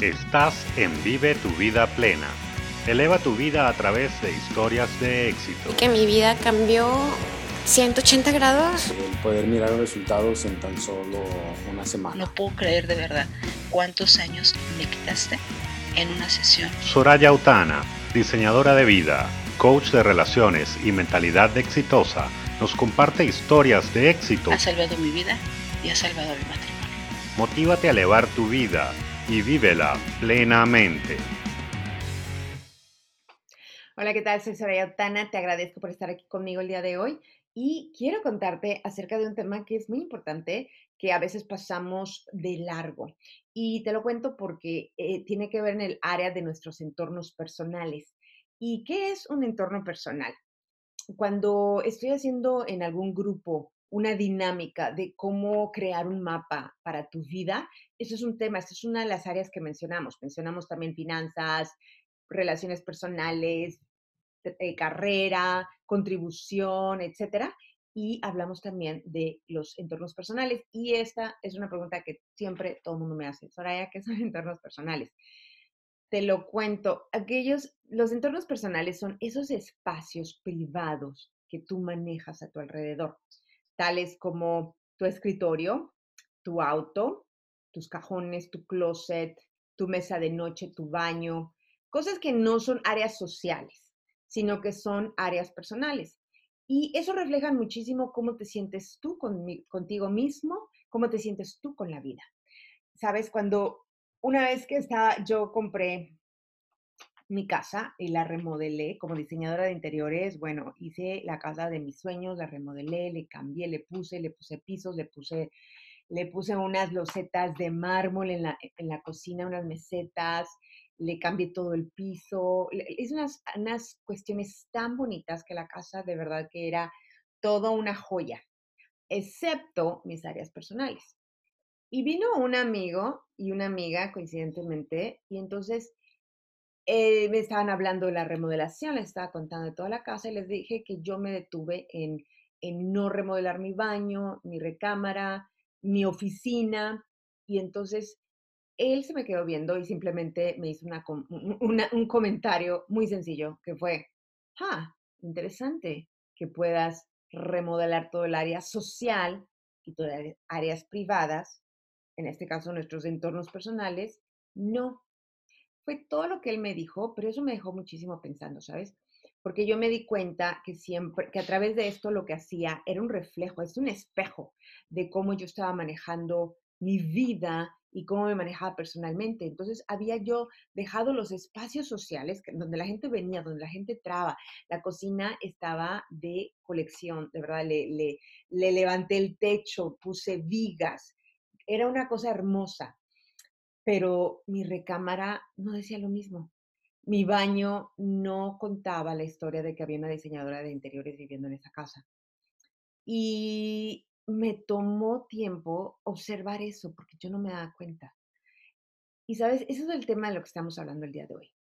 Estás en Vive tu vida plena. Eleva tu vida a través de historias de éxito. Que mi vida cambió 180 grados. El poder mirar los resultados en tan solo una semana. No puedo creer de verdad cuántos años me quitaste en una sesión. Soraya Autana, diseñadora de vida, coach de relaciones y mentalidad exitosa, nos comparte historias de éxito. Ha salvado mi vida y ha salvado mi matrimonio. Motívate a elevar tu vida y vívela plenamente. Hola, ¿qué tal? Soy Soraya te agradezco por estar aquí conmigo el día de hoy y quiero contarte acerca de un tema que es muy importante, que a veces pasamos de largo. Y te lo cuento porque eh, tiene que ver en el área de nuestros entornos personales. ¿Y qué es un entorno personal? Cuando estoy haciendo en algún grupo una dinámica de cómo crear un mapa para tu vida, eso es un tema, eso es una de las áreas que mencionamos. Mencionamos también finanzas, relaciones personales, eh, carrera, contribución, etcétera. Y hablamos también de los entornos personales. Y esta es una pregunta que siempre todo el mundo me hace. Soraya, ¿qué son entornos personales? Te lo cuento. Aquellos, los entornos personales son esos espacios privados que tú manejas a tu alrededor tales como tu escritorio, tu auto, tus cajones, tu closet, tu mesa de noche, tu baño, cosas que no son áreas sociales, sino que son áreas personales. Y eso refleja muchísimo cómo te sientes tú contigo mismo, cómo te sientes tú con la vida. Sabes, cuando una vez que estaba, yo compré mi casa y la remodelé como diseñadora de interiores. Bueno, hice la casa de mis sueños, la remodelé, le cambié, le puse, le puse pisos, le puse, le puse unas losetas de mármol en la, en la cocina, unas mesetas, le cambié todo el piso. Es unas, unas cuestiones tan bonitas que la casa de verdad que era toda una joya, excepto mis áreas personales. Y vino un amigo y una amiga, coincidentemente, y entonces eh, me estaban hablando de la remodelación, les estaba contando de toda la casa y les dije que yo me detuve en, en no remodelar mi baño, mi recámara, mi oficina. Y entonces él se me quedó viendo y simplemente me hizo una, un comentario muy sencillo que fue, ah, interesante que puedas remodelar todo el área social y todas las áreas privadas, en este caso nuestros entornos personales, no, todo lo que él me dijo, pero eso me dejó muchísimo pensando, ¿sabes? Porque yo me di cuenta que siempre, que a través de esto lo que hacía era un reflejo, es un espejo de cómo yo estaba manejando mi vida y cómo me manejaba personalmente. Entonces había yo dejado los espacios sociales donde la gente venía, donde la gente traba. La cocina estaba de colección, de verdad, le levanté el techo, puse vigas. Era una cosa hermosa pero mi recámara no decía lo mismo. Mi baño no contaba la historia de que había una diseñadora de interiores viviendo en esa casa. Y me tomó tiempo observar eso porque yo no me daba cuenta. Y sabes, eso es el tema de lo que estamos hablando el día de hoy.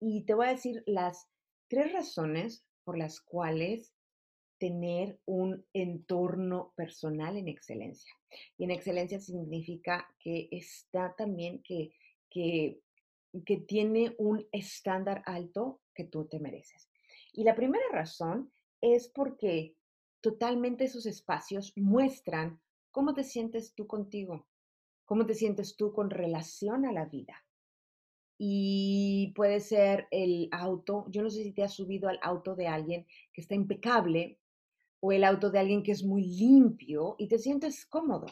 Y te voy a decir las tres razones por las cuales tener un entorno personal en excelencia. Y en excelencia significa que está también que, que, que tiene un estándar alto que tú te mereces. Y la primera razón es porque totalmente esos espacios muestran cómo te sientes tú contigo, cómo te sientes tú con relación a la vida. Y puede ser el auto, yo no sé si te has subido al auto de alguien que está impecable, o el auto de alguien que es muy limpio y te sientes cómodo.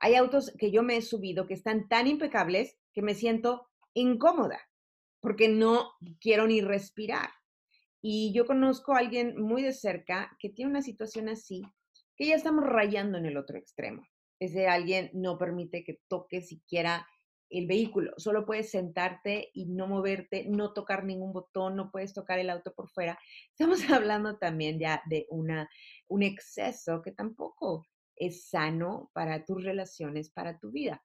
Hay autos que yo me he subido que están tan impecables que me siento incómoda porque no quiero ni respirar. Y yo conozco a alguien muy de cerca que tiene una situación así, que ya estamos rayando en el otro extremo. Ese alguien no permite que toque siquiera el vehículo. Solo puedes sentarte y no moverte, no tocar ningún botón, no puedes tocar el auto por fuera. Estamos hablando también ya de una, un exceso que tampoco es sano para tus relaciones, para tu vida.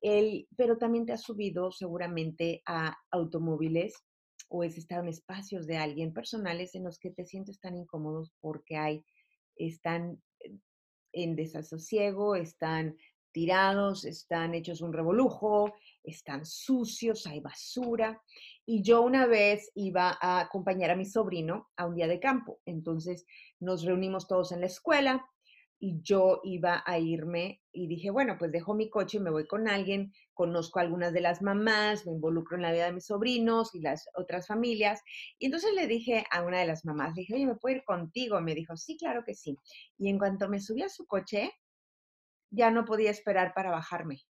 El, pero también te has subido seguramente a automóviles o has estado en espacios de alguien personales en los que te sientes tan incómodos porque hay, están en desasosiego, están tirados, están hechos un revolujo, están sucios, hay basura. Y yo una vez iba a acompañar a mi sobrino a un día de campo. Entonces nos reunimos todos en la escuela y yo iba a irme y dije, bueno, pues dejo mi coche y me voy con alguien, conozco a algunas de las mamás, me involucro en la vida de mis sobrinos y las otras familias. Y entonces le dije a una de las mamás, le dije, oye, ¿me puedo ir contigo? Me dijo, sí, claro que sí. Y en cuanto me subí a su coche, ya no podía esperar para bajarme,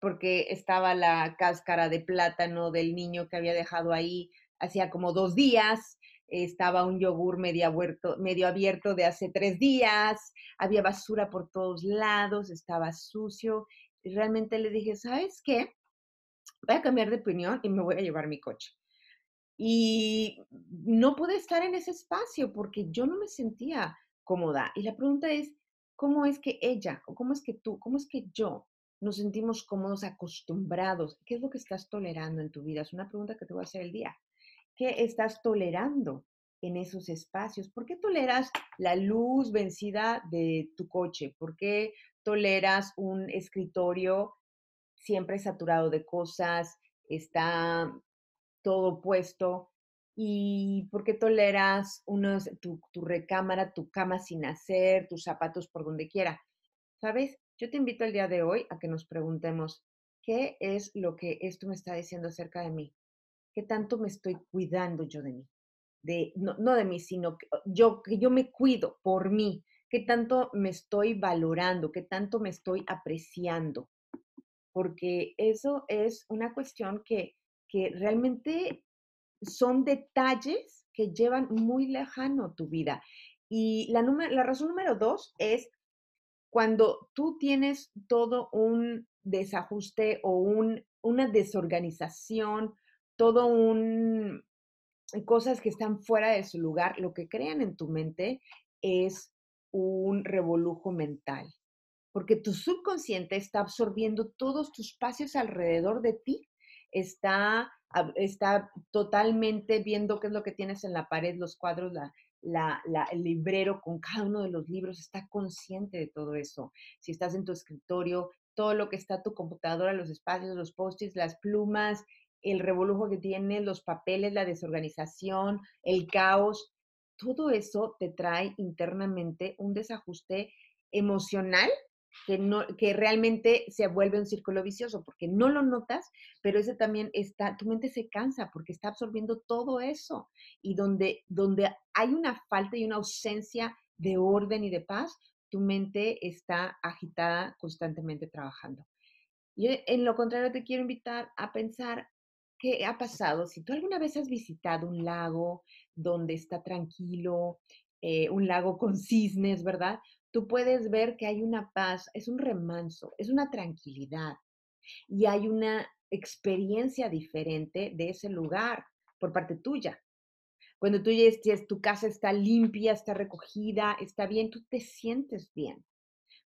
porque estaba la cáscara de plátano del niño que había dejado ahí hacía como dos días, estaba un yogur medio abierto, de hace tres días, había basura por todos lados, estaba sucio. Y realmente le dije, ¿sabes qué? Voy a cambiar de opinión y me voy a llevar mi coche. Y no pude estar en ese espacio porque yo no me sentía cómoda. Y la pregunta es, ¿cómo es que ella o cómo es que tú, cómo es que yo nos sentimos cómodos, acostumbrados? ¿Qué es lo que estás tolerando en tu vida? Es una pregunta que te voy a hacer el día. ¿Qué estás tolerando en esos espacios? ¿Por qué toleras la luz vencida de tu coche? ¿Por qué toleras un escritorio siempre saturado de cosas? Está todo puesto. ¿Y por qué toleras unos, tu, tu recámara, tu cama sin hacer, tus zapatos por donde quiera? ¿Sabes? Yo te invito el día de hoy a que nos preguntemos, ¿qué es lo que esto me está diciendo acerca de mí? ¿Qué tanto me estoy cuidando yo de mí? De, no, no de mí, sino que yo, que yo me cuido por mí. ¿Qué tanto me estoy valorando? ¿Qué tanto me estoy apreciando? Porque eso es una cuestión que, que realmente son detalles que llevan muy lejano tu vida. Y la, razón número dos es cuando tú tienes todo un desajuste o un, una desorganización todo un cosas que están fuera de su lugar, lo que crean en tu mente es un revolujo mental, porque tu subconsciente está absorbiendo todos tus espacios alrededor de ti, está, está totalmente viendo qué es lo que tienes en la pared, los cuadros, la, el librero con cada uno de los libros, está consciente de todo eso. Si estás en tu escritorio, todo lo que está tu computadora, los espacios, los post-its, las plumas, el revolujo que tiene, los papeles, la desorganización, el caos, todo eso te trae internamente un desajuste emocional que, no, que realmente se vuelve un círculo vicioso, porque no lo notas, pero ese también está, tu mente se cansa porque está absorbiendo todo eso. Y donde, donde hay una falta y una ausencia de orden y de paz, tu mente está agitada, constantemente trabajando. Yo, en lo contrario, te quiero invitar a pensar ¿Qué ha pasado? Si tú alguna vez has visitado un lago donde está tranquilo, eh, un lago con cisnes, ¿verdad? Tú puedes ver que hay una paz, es un remanso, es una tranquilidad y hay una experiencia diferente de ese lugar por parte tuya. Cuando tú ya tu casa está limpia, está recogida, está bien, tú te sientes bien,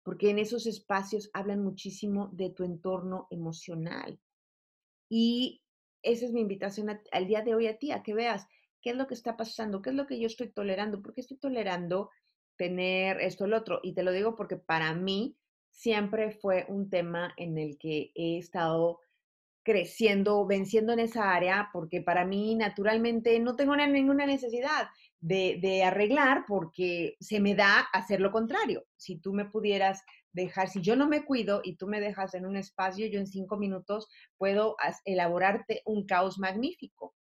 porque en esos espacios hablan muchísimo de tu entorno emocional. Y esa es mi invitación al día de hoy a ti, a que veas qué es lo que está pasando, qué es lo que yo estoy tolerando, por qué estoy tolerando tener esto lo otro. Y te lo digo porque para mí siempre fue un tema en el que he estado creciendo, venciendo en esa área, porque para mí naturalmente no tengo ninguna necesidad de, de, arreglar porque se me da hacer lo contrario. Si tú me pudieras dejar, si yo no me cuido y tú me dejas en un espacio, yo en cinco minutos puedo elaborarte un caos magnífico.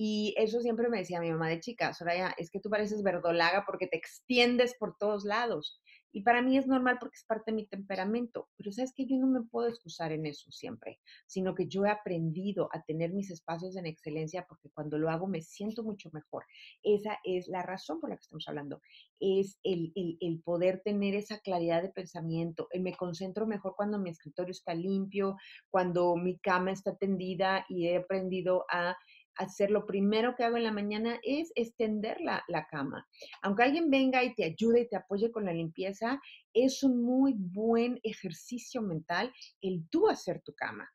Y eso siempre me decía mi mamá de chica, Soraya, es que tú pareces verdolaga porque te extiendes por todos lados. Y para mí es normal porque es parte de mi temperamento, pero sabes que yo no me puedo excusar en eso siempre, sino que yo he aprendido a tener mis espacios en excelencia porque cuando lo hago me siento mucho mejor. Esa es la razón por la que estamos hablando, es el, el, poder tener esa claridad de pensamiento. Me concentro mejor cuando mi escritorio está limpio, cuando mi cama está tendida y he aprendido a hacer lo primero que hago en la mañana es extender la, cama. Aunque alguien venga y te ayude y te apoye con la limpieza, es un muy buen ejercicio mental el tú hacer tu cama.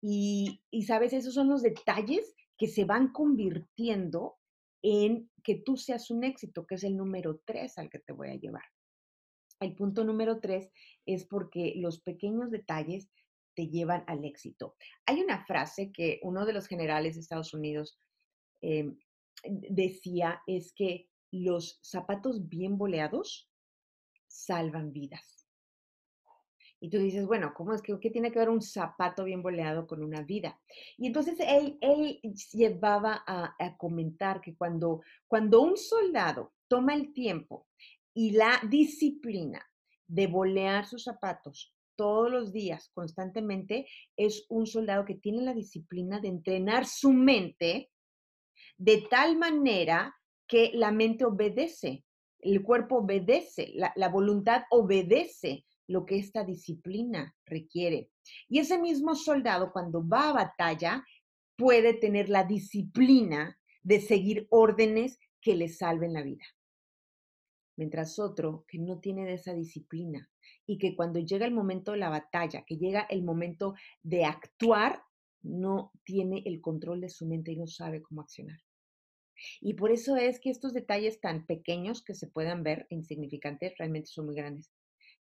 Y, y sabes, esos son los detalles que se van convirtiendo en que tú seas un éxito, que es el número tres al que te voy a llevar. El punto número tres es porque los pequeños detalles te llevan al éxito. Hay una frase que uno de los generales de Estados Unidos em, decía, es que los zapatos bien boleados salvan vidas. Y tú dices, bueno, ¿cómo es que qué tiene que ver un zapato bien boleado con una vida? Y entonces él, él llevaba a, comentar que cuando, cuando un soldado toma el tiempo y la disciplina de bolear sus zapatos todos los días, constantemente, es un soldado que tiene la disciplina de entrenar su mente de tal manera que la mente obedece, el cuerpo obedece, la, voluntad obedece lo que esta disciplina requiere. Y ese mismo soldado cuando va a batalla puede tener la disciplina de seguir órdenes que le salven la vida. Mientras otro que no tiene de esa disciplina y que cuando llega el momento de la batalla, que llega el momento de actuar, no tiene el control de su mente y no sabe cómo accionar. Y por eso es que estos detalles tan pequeños que se puedan ver insignificantes realmente son muy grandes.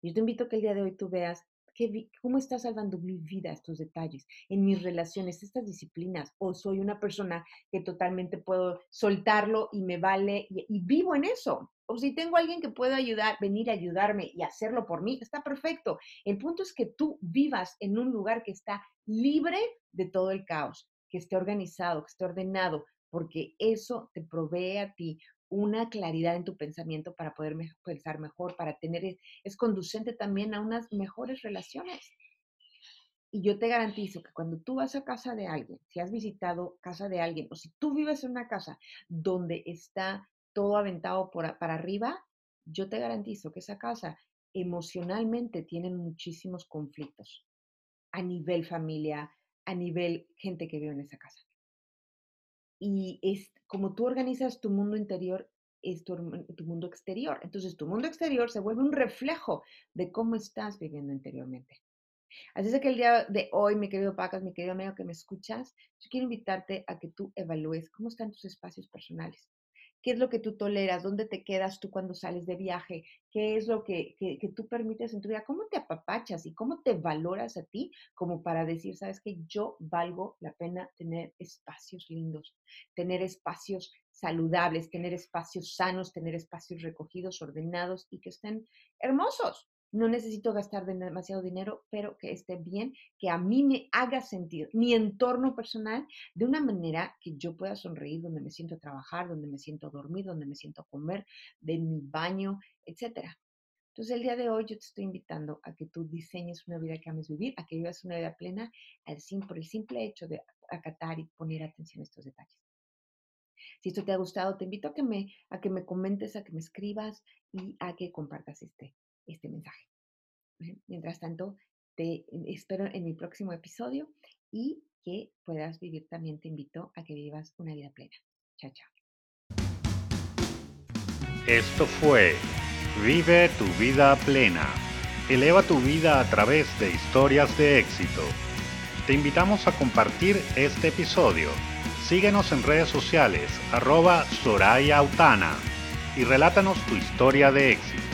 Yo te invito a que el día de hoy tú veas ¿Cómo está salvando mi vida estos detalles en mis relaciones, estas disciplinas? ¿O soy una persona que totalmente puedo soltarlo y me vale y, y vivo en eso? O si tengo alguien que pueda ayudar, venir a ayudarme y hacerlo por mí, está perfecto. El punto es que tú vivas en un lugar que está libre de todo el caos, que esté organizado, que esté ordenado, porque eso te provee a ti una claridad en tu pensamiento para poder pensar mejor, para tener, e, es conducente también a unas mejores relaciones. Y yo te garantizo que cuando tú vas a casa de alguien, si has visitado casa de alguien o si tú vives en una casa donde está todo aventado por, para arriba, yo te garantizo que esa casa emocionalmente tiene muchísimos conflictos a nivel familia, a nivel gente que vive en esa casa y es como tú organizas tu mundo interior, es tu, mundo exterior. Entonces tu mundo exterior se vuelve un reflejo de cómo estás viviendo interiormente. Así es que el día de hoy, mi querido Pacas, mi querido amigo que me escuchas, yo quiero invitarte a que tú evalúes cómo están tus espacios personales qué es lo que tú toleras, dónde te quedas tú cuando sales de viaje, qué es lo que, que, tú permites en tu vida, cómo te apapachas y cómo te valoras a ti como para decir, sabes que yo valgo la pena tener espacios lindos, tener espacios saludables, tener espacios sanos, tener espacios recogidos, ordenados y que estén hermosos no necesito gastar demasiado dinero, pero que esté bien, que a mí me haga sentir mi entorno personal de una manera que yo pueda sonreír, donde me siento trabajar, donde me siento dormir, donde me siento comer, de mi baño, etcétera. Entonces, el día de hoy yo te estoy invitando a que tú diseñes una vida que ames vivir, a que vivas una vida plena al por el simple hecho de acatar y poner atención a estos detalles. Si esto te ha gustado, te invito a que me, a que me comentes, a que me escribas y a que compartas este, este mensaje. Mientras tanto, te espero en mi próximo episodio y que puedas vivir también te invito a que vivas una vida plena. Chao, chao. Esto fue Vive tu vida plena. Eleva tu vida a través de historias de éxito. Te invitamos a compartir este episodio. Síguenos en redes sociales, arroba Soraya Autana, y relátanos tu historia de éxito.